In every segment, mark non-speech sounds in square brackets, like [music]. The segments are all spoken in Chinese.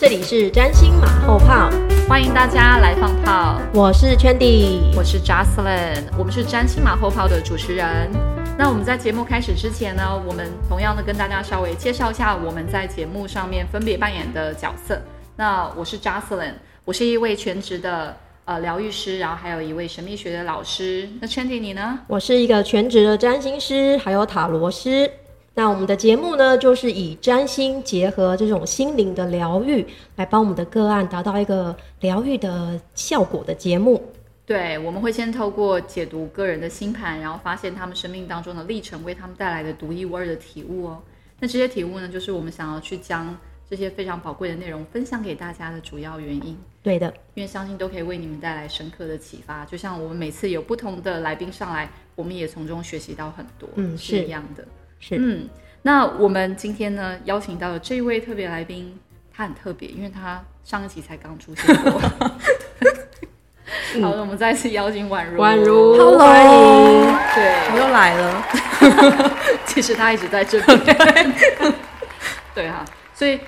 这里是占星马后炮，欢迎大家来放炮。我是 Chandy，我是 Jocelyn，我们是占星马后炮的主持人。那我们在节目开始之前呢，我们同样的跟大家稍微介绍一下我们在节目上面分别扮演的角色。那我是 Jocelyn，我是一位全职的呃疗愈师，然后还有一位神秘学的老师。那 Chandy 你呢？我是一个全职的占星师，还有塔罗师。那我们的节目呢，就是以占星结合这种心灵的疗愈，来帮我们的个案达到一个疗愈的效果的节目。对，我们会先透过解读个人的星盘，然后发现他们生命当中的历程为他们带来的独一无二的体悟哦。那这些体悟呢，就是我们想要去将这些非常宝贵的内容分享给大家的主要原因。对的，因为相信都可以为你们带来深刻的启发。就像我们每次有不同的来宾上来，我们也从中学习到很多。嗯，是一样的。是，嗯，那我们今天呢邀请到的这一位特别来宾，他很特别，因为他上一期才刚出现过。[laughs] 好，我们再次邀请宛如，宛如，Hello，对，我又来了。[laughs] 其实他一直在这边。[laughs] 对哈，所以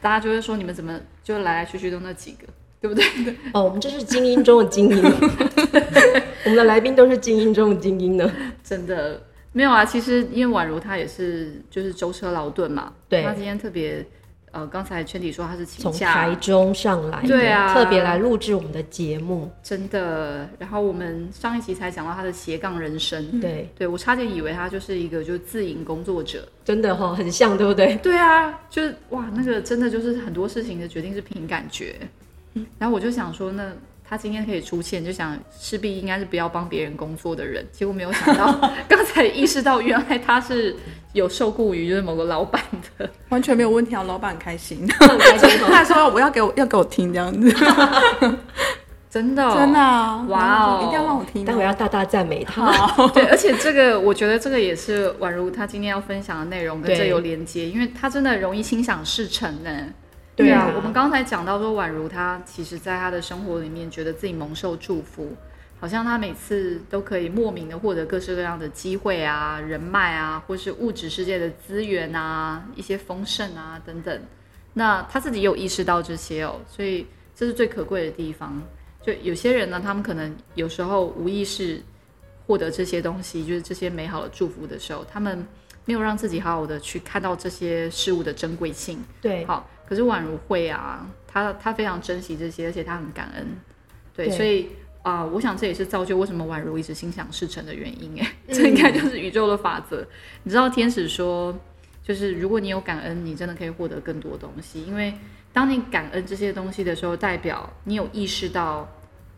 大家就会说，你们怎么就来来去去都那几个，对不对？哦，我们这是精英中的精英，我们的来宾都是精英中的精英呢，真的没有啊。其实因为宛如他也是就是舟车劳顿嘛，对，他今天特别。呃，刚才圈底说他是从台中上来，对啊，特别来录制我们的节目，真的。然后我们上一集才讲到他的斜杠人生，对，对我差点以为他就是一个就是自营工作者，真的哈，很像，对不对？对啊，就是哇，那个真的就是很多事情的决定是凭感觉。然后我就想说那。他今天可以出现，就想势必应该是不要帮别人工作的人，结果没有想到，[laughs] 刚才意识到原来他是有受雇于就是某个老板的，完全没有问题啊，老板开心，开心。他说我要给我要给我听这样子，[laughs] 真的真的啊，哇哦，一定要让我听，但我要大大赞美他。[laughs] 对，而且这个我觉得这个也是宛如他今天要分享的内容跟这有连接，因为他真的容易心想事成呢。对啊，我们刚才讲到说，宛如他其实在他的生活里面，觉得自己蒙受祝福，好像他每次都可以莫名的获得各式各样的机会啊、人脉啊，或是物质世界的资源啊、一些丰盛啊等等。那他自己有意识到这些哦，所以这是最可贵的地方。就有些人呢，他们可能有时候无意识获得这些东西，就是这些美好的祝福的时候，他们没有让自己好好的去看到这些事物的珍贵性。对，好。可是宛如会啊，他他非常珍惜这些，而且他很感恩，对，所以啊，我想这也是造就为什么宛如一直心想事成的原因哎，[laughs] 这应该就是宇宙的法则。你知道天使说，就是如果你有感恩，你真的可以获得更多东西，因为当你感恩这些东西的时候，代表你有意识到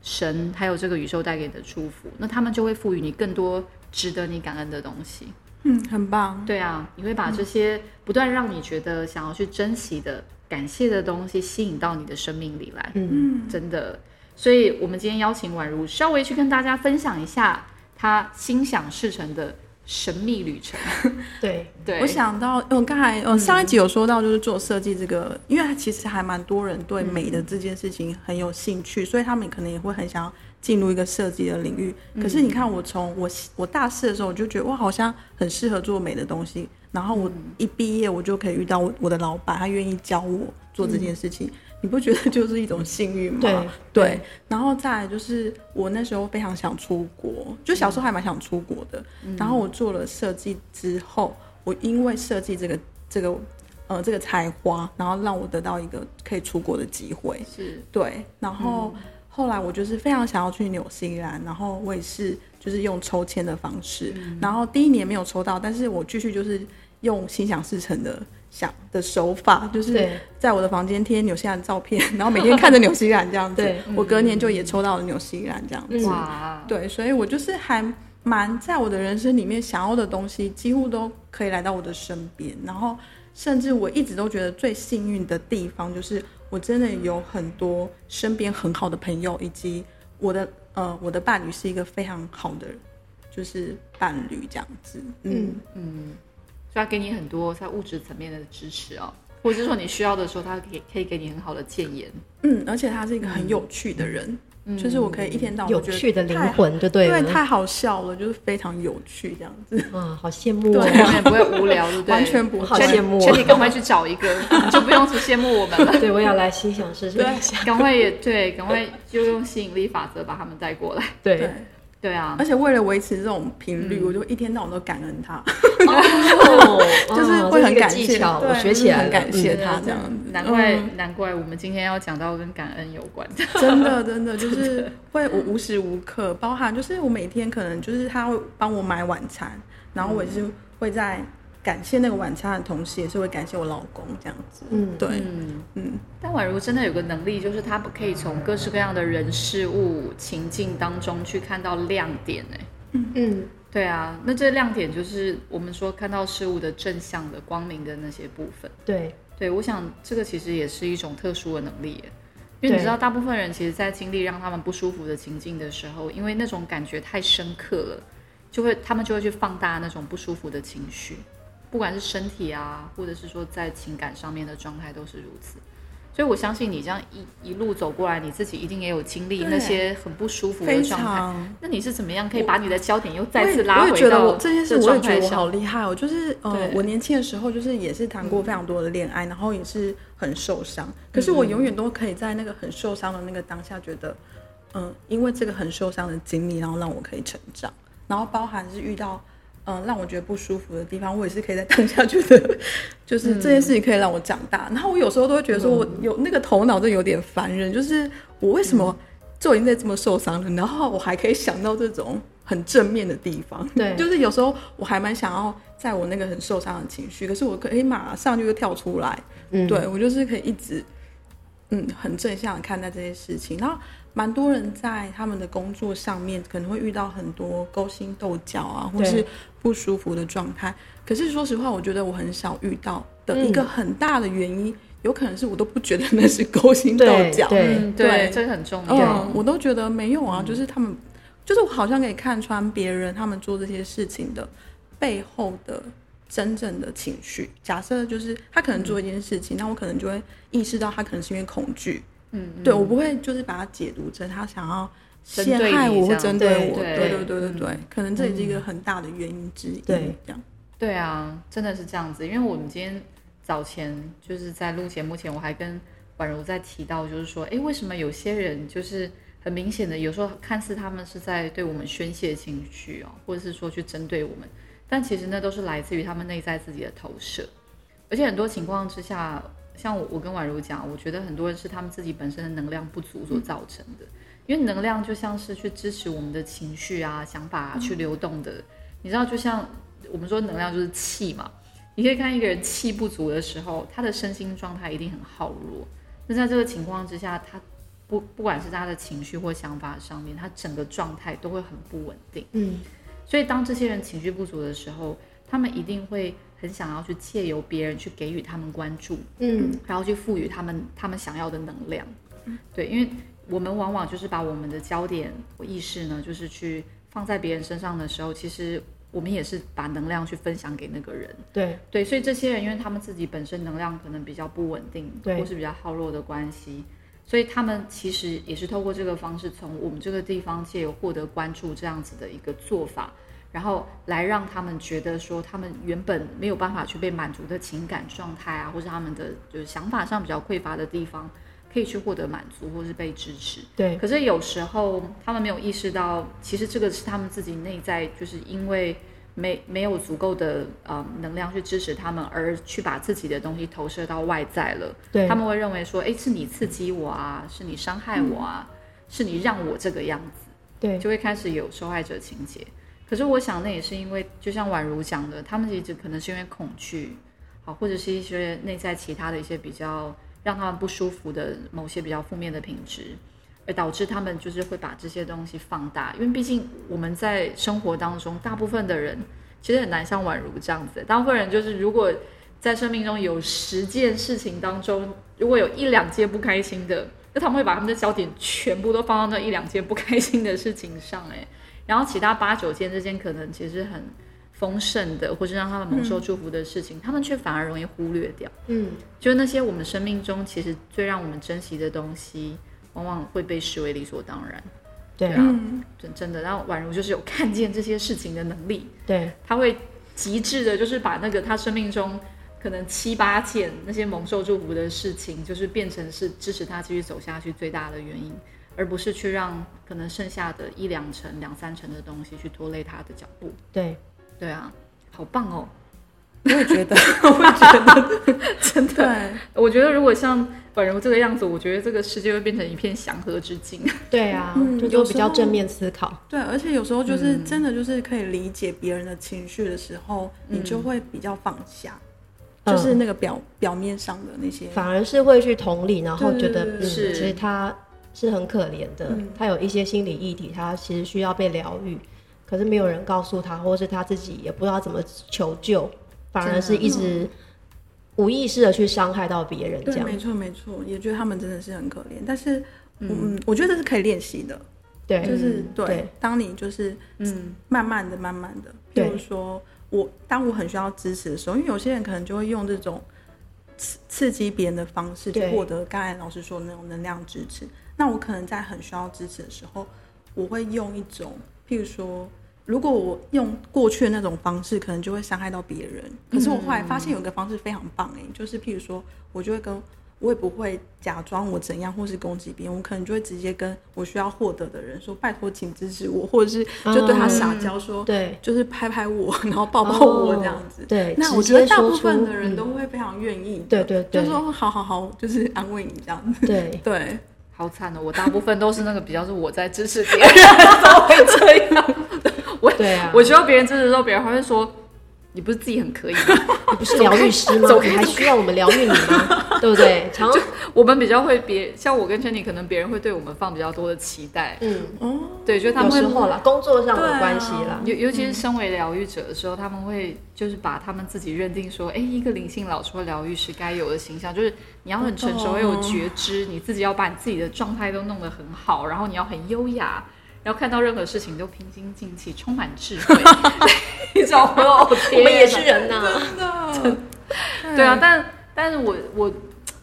神还有这个宇宙带给你的祝福，那他们就会赋予你更多值得你感恩的东西。嗯，很棒。对啊，你会把这些不断让你觉得想要去珍惜的。感谢的东西吸引到你的生命里来，嗯，真的。所以，我们今天邀请宛如稍微去跟大家分享一下他心想事成的神秘旅程。[laughs] 对，[laughs] 对我想到，我刚才呃上一集有说到，就是做设计这个，因为其实还蛮多人对美的这件事情很有兴趣，所以他们可能也会很想要进入一个设计的领域。可是你看，我从我我大四的时候，我就觉得哇，好像很适合做美的东西。然后我一毕业，我就可以遇到我我的老板，他愿意教我做这件事情，你不觉得就是一种幸运吗？对对。然后再来就是我那时候非常想出国，就小时候还蛮想出国的。然后我做了设计之后，我因为设计这个这个呃这个才华，然后让我得到一个可以出国的机会。是对。然后后来我就是非常想要去纽西兰，然后我也是就是用抽签的方式，然后第一年没有抽到，但是我继续就是。用心想事成的想的手法，就是在我的房间贴纽西兰照片，然后每天看着纽西兰这样子。我隔年就也抽到了纽西兰这样子。哇！对，所以我就是还蛮在我的人生里面想要的东西，几乎都可以来到我的身边。然后甚至我一直都觉得最幸运的地方，就是我真的有很多身边很好的朋友，以及我的呃我的伴侣是一个非常好的，就是伴侣这样子。嗯嗯，所以他给你很多在物质层面的支持哦。或者是说你需要的时候，他可以可以给你很好的建言。嗯，而且他是一个很有趣的人，就是我可以一天到晚有趣的灵魂，就对，因为，太好笑了，就是非常有趣这样子。[laughs] 啊，好羡慕，对，完全不会无聊，对不对？完全不会，好羡慕。请你赶快去找一个，你 [laughs] 就不用去羡慕我们了。[laughs] 对，我要来心想事成。赶快也对，赶快就用吸引力法则把他们带过来。对。对啊，而且为了维持这种频率，我就一天到晚都感恩他，[laughs] 就是会很感谢，我学起来很感谢他这样子。难怪难怪我们今天要讲到跟感恩有关。的，真的真的就是 [laughs] 会我无时无刻，包含就是我每天可能就是他会帮我买晚餐，然后我就是会在。感谢那个晚餐的同时，也是会感谢我老公这样子。嗯，对，嗯嗯。但宛如真的有个能力，就是他可以从各式各样的人事物情境当中去看到亮点。哎，嗯嗯，对啊。那这亮点就是我们说看到事物的正向的光明的那些部分。对，对，我想这个其实也是一种特殊的能力。因为你知道，大部分人其实，在经历让他们不舒服的情境的时候，因为那种感觉太深刻了，就会他们就会去放大那种不舒服的情绪。不管是身体啊，或者是说在情感上面的状态都是如此，所以我相信你这样一一路走过来，你自己一定也有经历那些很不舒服的状态。那你是怎么样可以把你的焦点又再次拉回到这件事？我也觉得我好厉害哦！就是呃，我年轻的时候就是也是谈过非常多的恋爱，然后也是很受伤。可是我永远都可以在那个很受伤的那个当下，觉得嗯，因为这个很受伤的经历，然后让我可以成长，然后包含是遇到。嗯，让我觉得不舒服的地方，我也是可以在当下觉得，[laughs] 就是这件事情可以让我长大。然后我有时候都会觉得说，我有那个头脑，就有点烦人。就是我为什么就已经在这么受伤了，然后我还可以想到这种很正面的地方？对，[laughs] 就是有时候我还蛮想要在我那个很受伤的情绪，可是我可以马上就会跳出来。嗯，对我就是可以一直嗯很正向看待这些事情。然后。蛮多人在他们的工作上面可能会遇到很多勾心斗角啊，或是不舒服的状态。可是说实话，我觉得我很少遇到的一个很大的原因，有可能是我都不觉得那是勾心斗角。对对，这个很重要。我都觉得没有啊，就是他们，就是我好像可以看穿别人他们做这些事情的背后的真正的情绪。假设就是他可能做一件事情，那我可能就会意识到他可能是因为恐惧。嗯，对我不会就是把它解读成他想要陷害我或针对我，对对对对对，可能这也是一个很大的原因之一。对，这样对啊，真的是这样子。因为我们今天早前就是在录节目前，我还跟宛如在提到，就是说，哎，为什么有些人就是很明显的，有时候看似他们是在对我们宣泄情绪哦，或者是说去针对我们，但其实那都是来自于他们内在自己的投射，而且很多情况之下。像我，我跟宛如讲，我觉得很多人是他们自己本身的能量不足所造成的。因为能量就像是去支持我们的情绪啊、想法啊去流动的。你知道，就像我们说能量就是气嘛。你可以看一个人气不足的时候，他的身心状态一定很耗弱。那在这个情况之下，他不不管是他的情绪或想法上面，他整个状态都会很不稳定。嗯。所以当这些人情绪不足的时候，他们一定会。很想要去借由别人去给予他们关注，嗯，然后去赋予他们他们想要的能量，对，因为我们往往就是把我们的焦点意识呢，就是去放在别人身上的时候，其实我们也是把能量去分享给那个人，对。对，所以这些人因为他们自己本身能量可能比较不稳定，对，或是比较耗弱的关系，所以他们其实也是透过这个方式，从我们这个地方借由获得关注这样子的一个做法。然后来让他们觉得说，他们原本没有办法去被满足的情感状态啊，或者他们的就是想法上比较匮乏的地方，可以去获得满足或是被支持。对。可是有时候他们没有意识到，其实这个是他们自己内在，就是因为没没有足够的呃能量去支持他们，而去把自己的东西投射到外在了。对。他们会认为说，哎，是你刺激我啊，是你伤害我啊，是你让我这个样子。对。就会开始有受害者情节。可是我想，那也是因为，就像宛如讲的，他们其实可能是因为恐惧，好，或者是一些内在其他的一些比较让他们不舒服的某些比较负面的品质，而导致他们就是会把这些东西放大。因为毕竟我们在生活当中，大部分的人其实很难像宛如这样子，大部分人就是如果在生命中有十件事情当中，如果有一两件不开心的，那他们会把他们的焦点全部都放到那一两件不开心的事情上，哎，然后其他八九件这件可能其实很丰盛的，或是让他们蒙受祝福的事情，他们却反而容易忽略掉。嗯，就是那些我们生命中其实最让我们珍惜的东西，往往会被视为理所当然。对啊，真真的，然后宛如就是有看见这些事情的能力。对，他会极致的，就是把那个他生命中可能七八件那些蒙受祝福的事情，就是变成是支持他继续走下去最大的原因，而不是去让可能剩下的一两成、两三成的东西去拖累他的脚步。对，对啊，好棒哦。[laughs] 我也觉得，[laughs] 我也觉得，[laughs] 真的。我觉得如果像宛如这个样子，我觉得这个世界会变成一片祥和之境。对啊，就比较正面思考。对，而且有时候就是真的就是可以理解别人的情绪的时候，你就会比较放下，就是那个表表面上的那些，反而是会去同理，然后觉得是其实他是很可怜的，他有一些心理议题，他其实需要被疗愈，可是没有人告诉他，或是他自己也不知道怎么求救。反而是一直无意识的去伤害到别人，这样没错没错，也觉得他们真的是很可怜。但是，嗯，我觉得这是可以练习的，对，就是对。当你就是嗯，慢慢的、慢慢的，譬如说我当我很需要支持的时候，因为有些人可能就会用这种刺刺激别人的方式去获得刚才老师说的那种能量支持。那我可能在很需要支持的时候，我会用一种，譬如说。如果我用过去的那种方式，可能就会伤害到别人。可是我后来发现有一个方式非常棒哎，就是譬如说，我就会跟我也不会假装我怎样，或是攻击别人，我可能就会直接跟我需要获得的人说：“拜托，请支持我。”或者是就对他撒娇说：“对，就是拍拍我，然后抱抱我这样子。”对，那我觉得大部分的人都会非常愿意。对对对，就说：“好好好，就是安慰你这样子。”对 [laughs] 对，好惨哦！我大部分都是那个比较是我在支持别人，[laughs] 都会这样。对啊，我需要别人支持的时候，别人还会说：“你不是自己很可以吗？[laughs] 你不是疗愈师吗？[laughs] 你还需要我们疗愈你吗？[laughs] 对不对？”常我们比较会别像我跟圈妮，可能别人会对我们放比较多的期待。嗯哦，对，就他们有时候啦，工作上的关系啦，尤尤其是身为疗愈者的时候，他们会就是把他们自己认定说：“哎，一个灵性老师或疗愈师该有的形象，就是你要很成熟，要有觉知，你自己要把你自己的状态都弄得很好，然后你要很优雅。”然后看到任何事情都平心静气，充满智慧。[laughs] 你知道我们也是人呐，真的。对啊，但但是我我，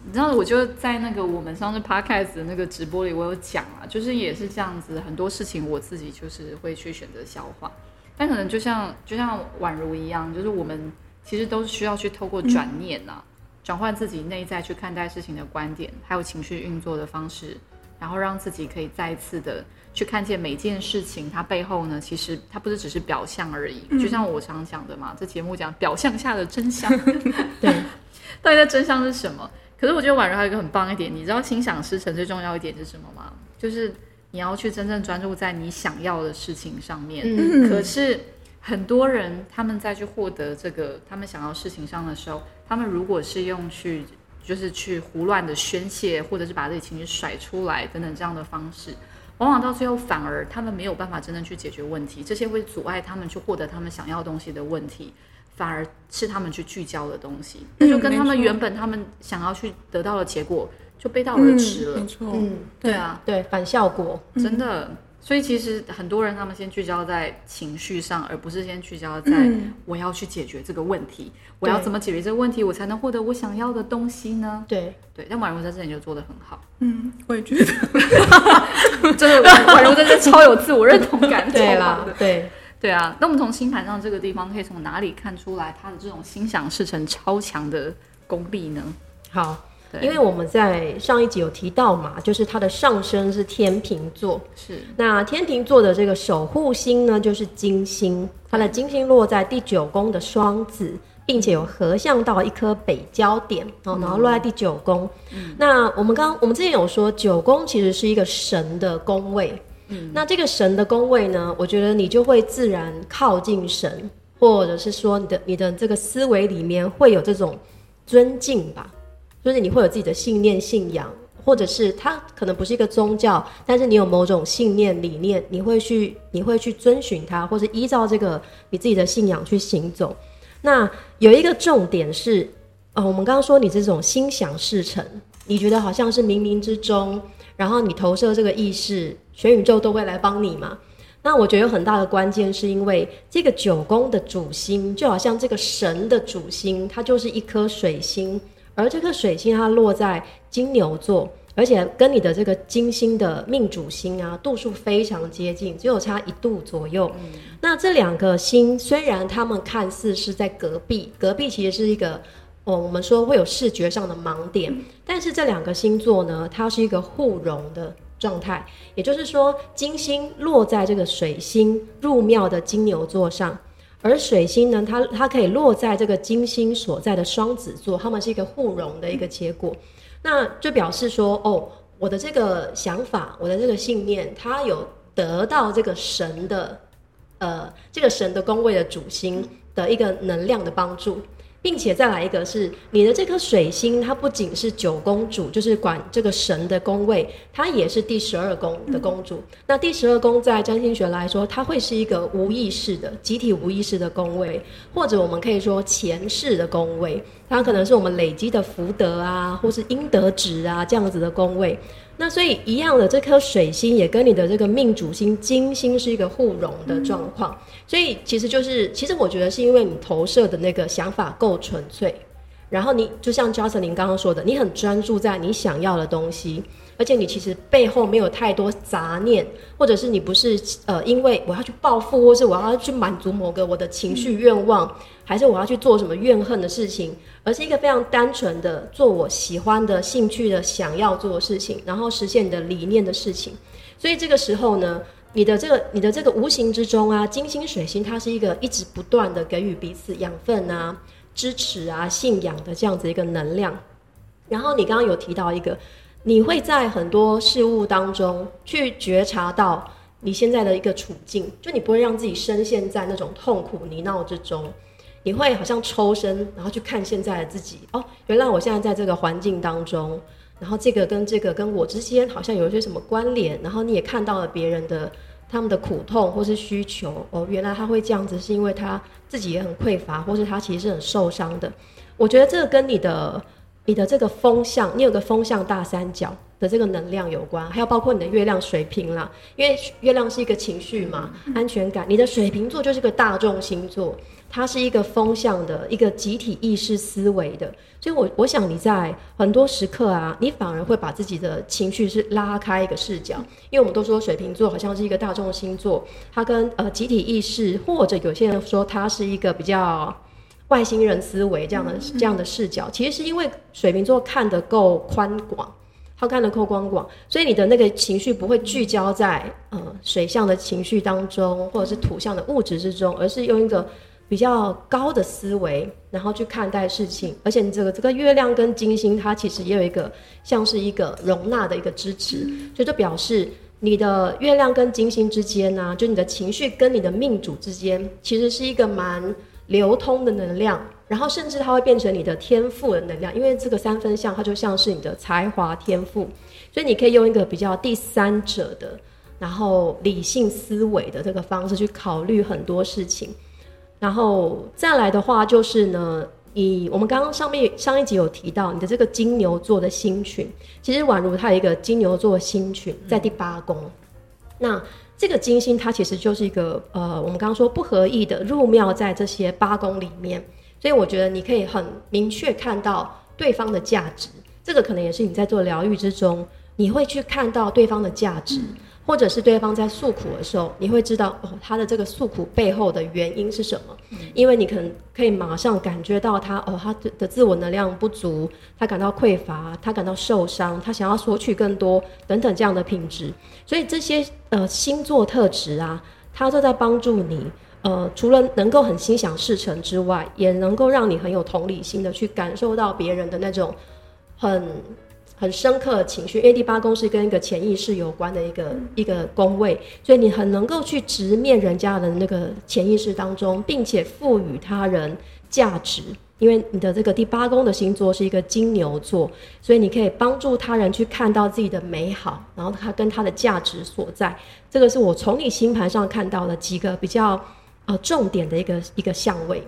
你知道，我就在那个我们上次 podcast 的那个直播里，我有讲啊，就是也是这样子，很多事情我自己就是会去选择消化，但可能就像就像宛如一样，就是我们其实都是需要去透过转念呐，转换自己内在去看待事情的观点，还有情绪运作的方式，然后让自己可以再一次的。去看见每件事情，它背后呢，其实它不是只是表象而已。就像我常讲的嘛，这节目讲表象下的真相。[laughs] 对，[laughs] 到底的真相是什么？可是我觉得婉柔还有一个很棒一点，你知道心想事成最重要一点是什么吗？就是你要去真正专注在你想要的事情上面。嗯。可是很多人他们在去获得这个他们想要事情上的时候，他们如果是用去就是去胡乱的宣泄，或者是把自己情绪甩出来等等这样的方式。往往到最后，反而他们没有办法真正去解决问题，这些会阻碍他们去获得他们想要东西的问题，反而是他们去聚焦的东西，那就跟他们原本他们想要去得到的结果就背道而驰了。没错，嗯，对啊，对，反效果，真的。所以其实很多人他们先聚焦在情绪上，而不是先聚焦在我要去解决这个问题，我要怎么解决这个问题，我才能获得我想要的东西呢？对对，但婉如在这里就做的很好。嗯，我也觉得，[laughs] 真的婉如在这超有自我认同感。[laughs] 对啦，对对啊。那我们从星盘上这个地方可以从哪里看出来他的这种心想事成超强的功力呢？好。因为我们在上一集有提到嘛，就是它的上升是天平座，是。那天平座的这个守护星呢，就是金星，它的金星落在第九宫的双子，并且有合相到一颗北焦点哦，然后落在第九宫。那我们刚我们之前有说，九宫其实是一个神的宫位，嗯，那这个神的宫位呢，我觉得你就会自然靠近神，或者是说你的你的这个思维里面会有这种尊敬吧。就是你会有自己的信念、信仰，或者是它可能不是一个宗教，但是你有某种信念、理念，你会去，你会去遵循它，或者依照这个你自己的信仰去行走。那有一个重点是，呃，我们刚刚说你这种心想事成，你觉得好像是冥冥之中，然后你投射这个意识，全宇宙都会来帮你嘛？那我觉得有很大的关键是因为这个九宫的主星，就好像这个神的主星，它就是一颗水星，而这颗水星它落在金牛座。而且跟你的这个金星的命主星啊，度数非常接近，只有差一度左右。那这两个星虽然他们看似是在隔壁，隔壁其实是一个哦，我们说会有视觉上的盲点。但是这两个星座呢，它是一个互融的状态，也就是说，金星落在这个水星入庙的金牛座上，而水星呢，它它可以落在这个金星所在的双子座，他们是一个互融的一个结果。那就表示说，哦，我的这个想法，我的这个信念，它有得到这个神的，呃，这个神的宫位的主星的一个能量的帮助。并且再来一个是你的这颗水星，它不仅是九宫主，就是管这个神的宫位，它也是第十二宫的公主。那第十二宫在占星学来说，它会是一个无意识的、集体无意识的宫位，或者我们可以说前世的宫位，它可能是我们累积的福德啊，或是阴德值啊这样子的宫位。那所以一样的，这颗水星也跟你的这个命主星金星是一个互融的状况，所以其实就是，其实我觉得是因为你投射的那个想法够纯粹，然后你就像 j o c e l y n 刚刚说的，你很专注在你想要的东西，而且你其实背后没有太多杂念，或者是你不是呃因为我要去报复，或是我要去满足某个我的情绪愿望，还是我要去做什么怨恨的事情。而是一个非常单纯的做我喜欢的兴趣的想要做的事情，然后实现你的理念的事情。所以这个时候呢，你的这个你的这个无形之中啊，金星水星它是一个一直不断的给予彼此养分啊、支持啊、信仰的这样子一个能量。然后你刚刚有提到一个，你会在很多事物当中去觉察到你现在的一个处境，就你不会让自己深陷在那种痛苦泥淖之中。你会好像抽身，然后去看现在的自己。哦，原来我现在在这个环境当中，然后这个跟这个跟我之间好像有一些什么关联。然后你也看到了别人的他们的苦痛或是需求。哦，原来他会这样子，是因为他自己也很匮乏，或是他其实是很受伤的。我觉得这个跟你的你的这个风向，你有个风向大三角的这个能量有关，还有包括你的月亮水平啦。因为月亮是一个情绪嘛，安全感。你的水瓶座就是个大众星座。它是一个风向的一个集体意识思维的，所以我我想你在很多时刻啊，你反而会把自己的情绪是拉开一个视角，因为我们都说水瓶座好像是一个大众星座，它跟呃集体意识或者有些人说它是一个比较外星人思维这样的这样的视角，其实是因为水瓶座看得够宽广，他看得够宽广，所以你的那个情绪不会聚焦在呃水象的情绪当中，或者是土象的物质之中，而是用一个。比较高的思维，然后去看待事情，而且你这个这个月亮跟金星，它其实也有一个像是一个容纳的一个支持，所以就表示你的月亮跟金星之间呢，就你的情绪跟你的命主之间，其实是一个蛮流通的能量，然后甚至它会变成你的天赋的能量，因为这个三分像它就像是你的才华天赋，所以你可以用一个比较第三者的，然后理性思维的这个方式去考虑很多事情。然后再来的话，就是呢，以我们刚刚上面上一集有提到你的这个金牛座的星群，其实宛如它有一个金牛座星群在第八宫。那这个金星它其实就是一个呃，我们刚刚说不合意的入庙在这些八宫里面，所以我觉得你可以很明确看到对方的价值。这个可能也是你在做疗愈之中，你会去看到对方的价值。或者是对方在诉苦的时候，你会知道哦，他的这个诉苦背后的原因是什么？因为你可能可以马上感觉到他哦，他的自我能量不足，他感到匮乏，他感到受伤，他想要索取更多等等这样的品质。所以这些呃星座特质啊，它都在帮助你呃，除了能够很心想事成之外，也能够让你很有同理心的去感受到别人的那种很。很深刻的情绪，因为第八宫是跟一个潜意识有关的一个一个宫位，所以你很能够去直面人家的那个潜意识当中，并且赋予他人价值。因为你的这个第八宫的星座是一个金牛座，所以你可以帮助他人去看到自己的美好，然后他跟他的价值所在。这个是我从你星盘上看到的几个比较呃重点的一个一个相位。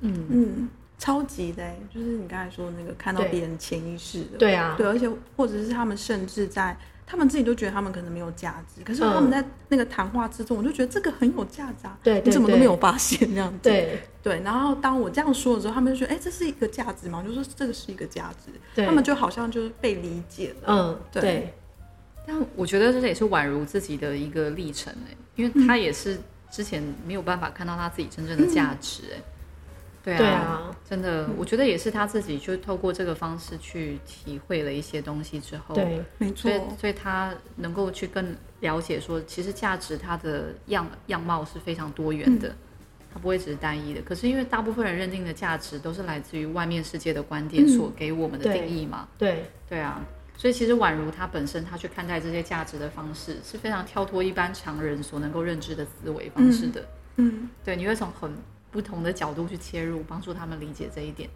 嗯嗯。超级的，就是你刚才说那个看到别人潜意识的，对啊，对，而且或者是他们甚至在他们自己都觉得他们可能没有价值，可是他们在那个谈话之中，我就觉得这个很有价值，对，你怎么都没有发现这样子，对。对。然后当我这样说的时候，他们就觉得，哎，这是一个价值吗？就说这个是一个价值，他们就好像就是被理解了，嗯，对。但我觉得这也是宛如自己的一个历程哎，因为他也是之前没有办法看到他自己真正的价值哎。对啊，真的，我觉得也是他自己就透过这个方式去体会了一些东西之后，对，没错，所以所以他能够去更了解说，其实价值它的样样貌是非常多元的，它不会只是单一的。可是因为大部分人认定的价值都是来自于外面世界的观点所给我们的定义嘛，对，对啊，所以其实宛如他本身他去看待这些价值的方式是非常跳脱一般常人所能够认知的思维方式的，嗯，对，你会从很。不同的角度去切入，帮助他们理解这一点。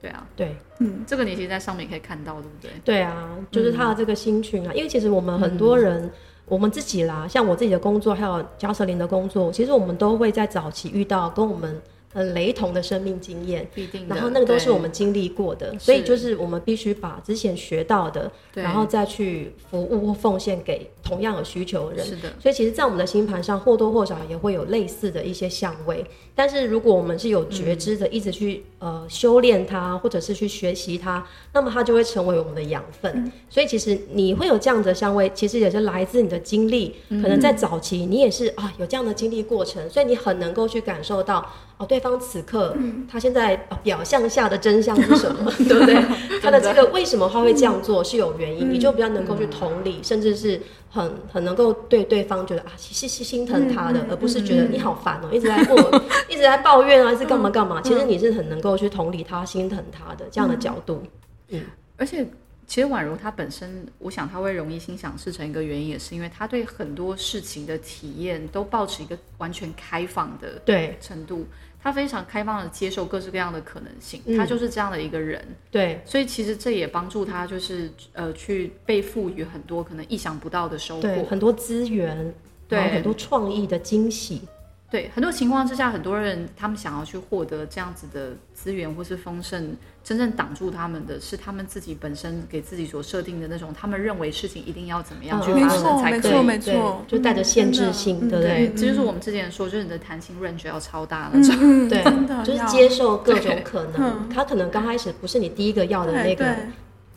对啊，对，嗯，这个你其实在上面可以看到，对不对？对啊，就是他的这个心群啊，因为其实我们很多人，我们自己啦，像我自己的工作，还有焦瑟林的工作，其实我们都会在早期遇到跟我们。很雷同的生命经验，然后那个都是我们经历过的，所以就是我们必须把之前学到的，然后再去服务或奉献给同样有需求的人。是的，所以其实，在我们的星盘上或多或少也会有类似的一些相位。但是如果我们是有觉知的，一直去呃修炼它，或者是去学习它，那么它就会成为我们的养分。所以其实你会有这样的香味，其实也是来自你的经历。可能在早期你也是啊有这样的经历过程，所以你很能够去感受到。哦，对方此刻他现在表象下的真相是什么？[laughs] 对不对？他的这个为什么他会这样做是有原因，你就比较能够去同理，甚至是很很能够对对方觉得啊，是是心疼他的，而不是觉得你好烦哦，一直在问我，[laughs] 一直在抱怨啊，是干嘛干嘛？其实你是很能够去同理他、心疼他的这样的角度。嗯，而且其实宛如他本身，我想他会容易心想事成，一个原因也是因为他对很多事情的体验都保持一个完全开放的对程度。他非常开放的接受各式各样的可能性，他就是这样的一个人。对，所以其实这也帮助他，就是呃，去被赋予很多可能意想不到的收获，很多资源，对，很多创意的惊喜。对，很多情况之下，很多人他们想要去获得这样子的资源或是丰盛，真正挡住他们的是他们自己本身给自己所设定的那种，他们认为事情一定要怎么样去发生才可以，没错，就带着限制性，对不对？这就是我们之前说，就是你的弹性 range 要超大那种，对，就是接受各种可能。他可能刚开始不是你第一个要的那个。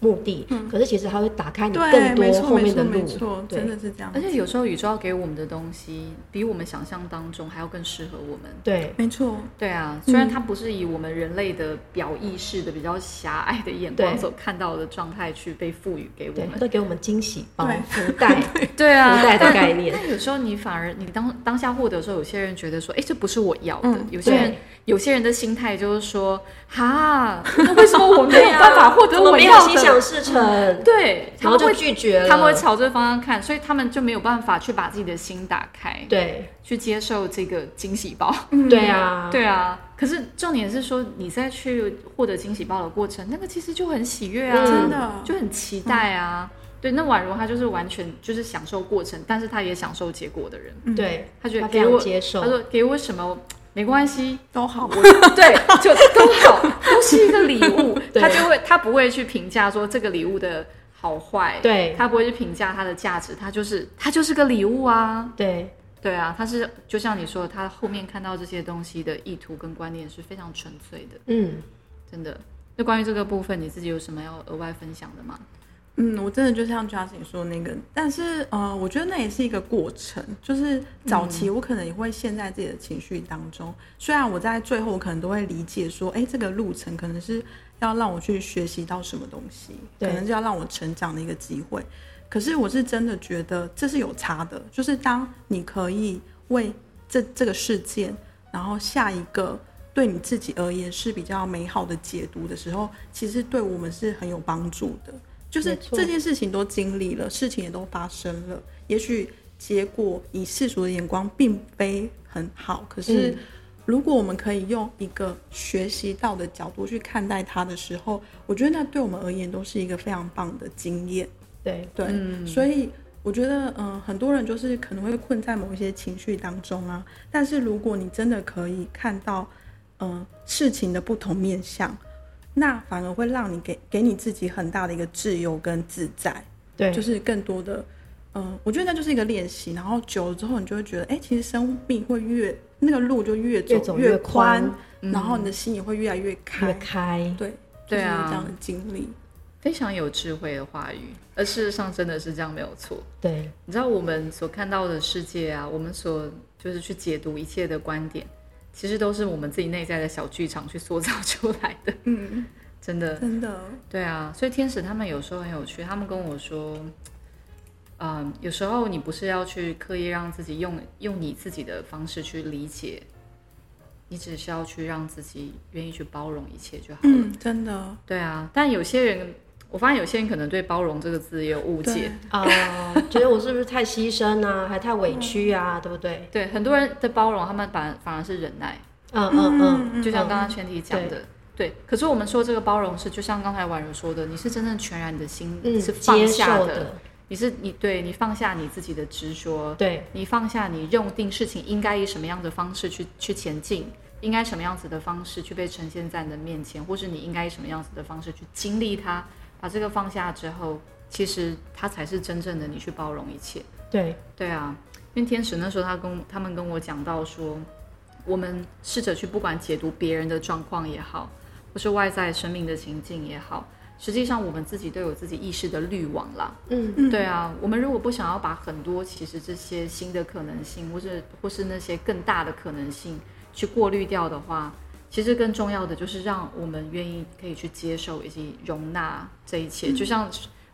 目的，可是其实它会打开你更多后面的路，真的是这样。而且有时候宇宙要给我们的东西，比我们想象当中还要更适合我们。对，没错，对啊。虽然它不是以我们人类的表意识的比较狭隘的眼光所看到的状态去被赋予给我们，会给我们惊喜包、福袋，[laughs] 对啊，福袋的概念。但有时候你反而你当当下获得的时候，有些人觉得说，哎，这不是我要的。有些人。有些人的心态就是说，哈，那为什么我没有办法获得我要的？心想事成，对，他们就拒绝了。他们会朝这个方向看，所以他们就没有办法去把自己的心打开，对，去接受这个惊喜包。对啊，对啊。可是重点是说，你在去获得惊喜包的过程，那个其实就很喜悦啊，真的就很期待啊。对，那宛如他就是完全就是享受过程，但是他也享受结果的人。对，他觉得给我接受，他说给我什么。没关系，都好。[laughs] 对，就都好，都是一个礼物。[laughs] 他就会，他不会去评价说这个礼物的好坏。对，他不会去评价它的价值。他就是，他就是个礼物啊。对，对啊，他是就像你说，他后面看到这些东西的意图跟观念是非常纯粹的。嗯，真的。那关于这个部分，你自己有什么要额外分享的吗？嗯，我真的就像 Justin 说那个，但是呃，我觉得那也是一个过程。就是早期我可能也会陷在自己的情绪当中，虽然我在最后可能都会理解说，哎，这个路程可能是要让我去学习到什么东西，可能就要让我成长的一个机会。可是我是真的觉得这是有差的，就是当你可以为这这个事件，然后下一个对你自己而言是比较美好的解读的时候，其实对我们是很有帮助的。就是这件事情都经历了，事情也都发生了。也许结果以世俗的眼光并非很好，可是如果我们可以用一个学习到的角度去看待它的时候，我觉得那对我们而言都是一个非常棒的经验。对对，所以我觉得，嗯，很多人就是可能会困在某一些情绪当中啊。但是如果你真的可以看到嗯事情的不同面向，那反而会让你给给你自己很大的一个自由跟自在。对，就是更多的，嗯，我觉得那就是一个练习，然后久了之后，你就会觉得，哎，其实生命会越那个路就越走越宽，然后你的心也会越来越开开。对，对啊，这样的经历非常有智慧的话语，而事实上真的是这样没有错。对，你知道我们所看到的世界啊，我们所就是去解读一切的观点，其实都是我们自己内在的小剧场去塑造出来的。[laughs] 嗯。真的，真的，对啊，所以天使他们有时候很有趣，他们跟我说，嗯，有时候你不是要去刻意让自己用用你自己的方式去理解，你只需要去让自己愿意去包容一切就好了。嗯，真的，对啊。但有些人，我发现有些人可能对“包容”这个字也有误解。啊，[laughs] 觉得我是不是太牺牲啊，还太委屈啊，对不对？对，很多人的包容，他们反反而是忍耐。嗯嗯嗯，就像刚刚全体讲的。对，可是我们说这个包容是，就像刚才婉如说的，你是真正全然的心是放下的，你是你对你放下你自己的执着，对。你放下你认定事情应该以什么样的方式去去前进，应该什么样子的方式去被呈现在你的面前，或是你应该以什么样子的方式去经历它，把这个放下之后，其实他才是真正的你去包容一切。对对啊，因为天使那时候他跟他们跟我讲到说，我们试着去不管解读别人的状况也好。或是外在生命的情境也好，实际上我们自己都有自己意识的滤网啦。嗯嗯，对啊，我们如果不想要把很多其实这些新的可能性，或是或是那些更大的可能性去过滤掉的话，其实更重要的就是让我们愿意可以去接受以及容纳这一切。就像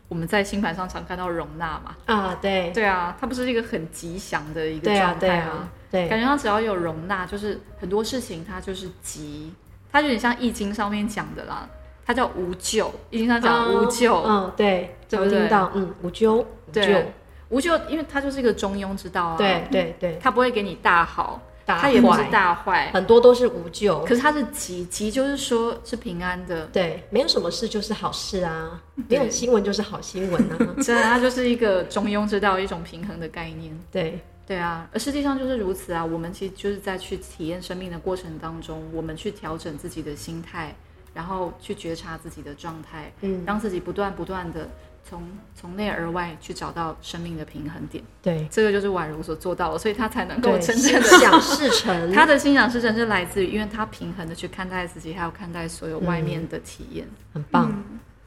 我们在星盘上常看到容纳嘛。啊，对，对啊，它不是一个很吉祥的一个状态啊？对，感觉它只要有容纳，就是很多事情它就是吉。它有点像《易经》上面讲的啦，它叫无咎，《易经》上讲无咎，嗯，对，有听到？嗯，无咎，对，无咎，因为它就是一个中庸之道啊，对对对，它不会给你大好，它也不是大坏，很多都是无救，可是它是吉，吉就是说是平安的，对，没有什么事就是好事啊，没有新闻就是好新闻啊，真的，它就是一个中庸之道，一种平衡的概念，对。对啊，而实际上就是如此啊。我们其实就是在去体验生命的过程当中，我们去调整自己的心态，然后去觉察自己的状态，嗯，让自己不断不断的从从内而外去找到生命的平衡点。对，这个就是宛如所做到的，所以他才能够真正的想事成。[laughs] 他的心想事成是来自于，因为他平衡的去看待自己，还有看待所有外面的体验，很棒。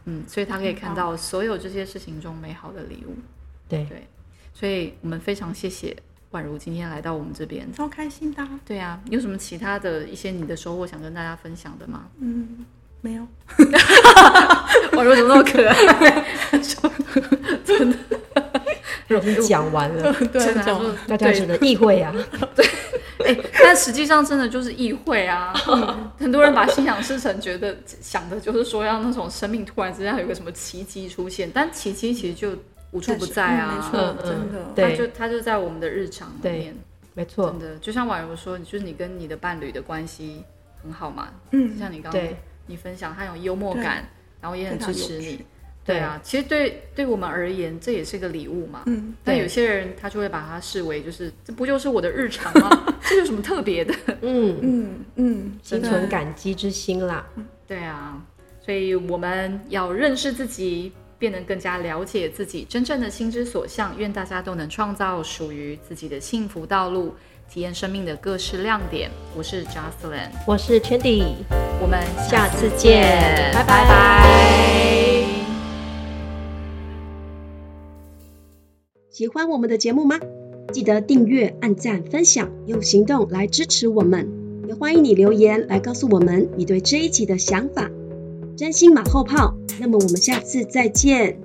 嗯，所以他可以看到所有这些事情中美好的礼物。对对，所以我们非常谢谢。宛如今天来到我们这边，超开心的。对啊，有什么其他的一些你的收获想跟大家分享的吗？嗯，没有。[laughs] 宛如怎么那么可爱？[laughs] 真的，容易讲完了。真的，大家只能意会啊。对，[laughs] 哎，但实际上真的就是意会啊。很多人把心想事成，觉得想的就是说要那种生命突然之间有个什么奇迹出现，但奇迹其实就。无处不在啊，没错，真的，他就他就在我们的日常里面，没错，真的，就像婉如说，就是你跟你的伴侣的关系很好嘛，嗯，就像你刚刚你分享，他有幽默感，然后也很支持你，对啊，其实对对我们而言，这也是个礼物嘛，嗯，但有些人他就会把它视为就是这不就是我的日常吗？[laughs] 这有什么特别的？嗯。嗯嗯，心存感激之心啦，对啊，所以我们要认识自己。变得更加了解自己真正的心之所向。愿大家都能创造属于自己的幸福道路，体验生命的各式亮点。我是 Jocelyn，我是 Chandy，我们下次见，拜拜拜。喜欢我们的节目吗？记得订阅、按赞、分享，用行动来支持我们。也欢迎你留言来告诉我们你对这一集的想法。真心马后炮，那么我们下次再见。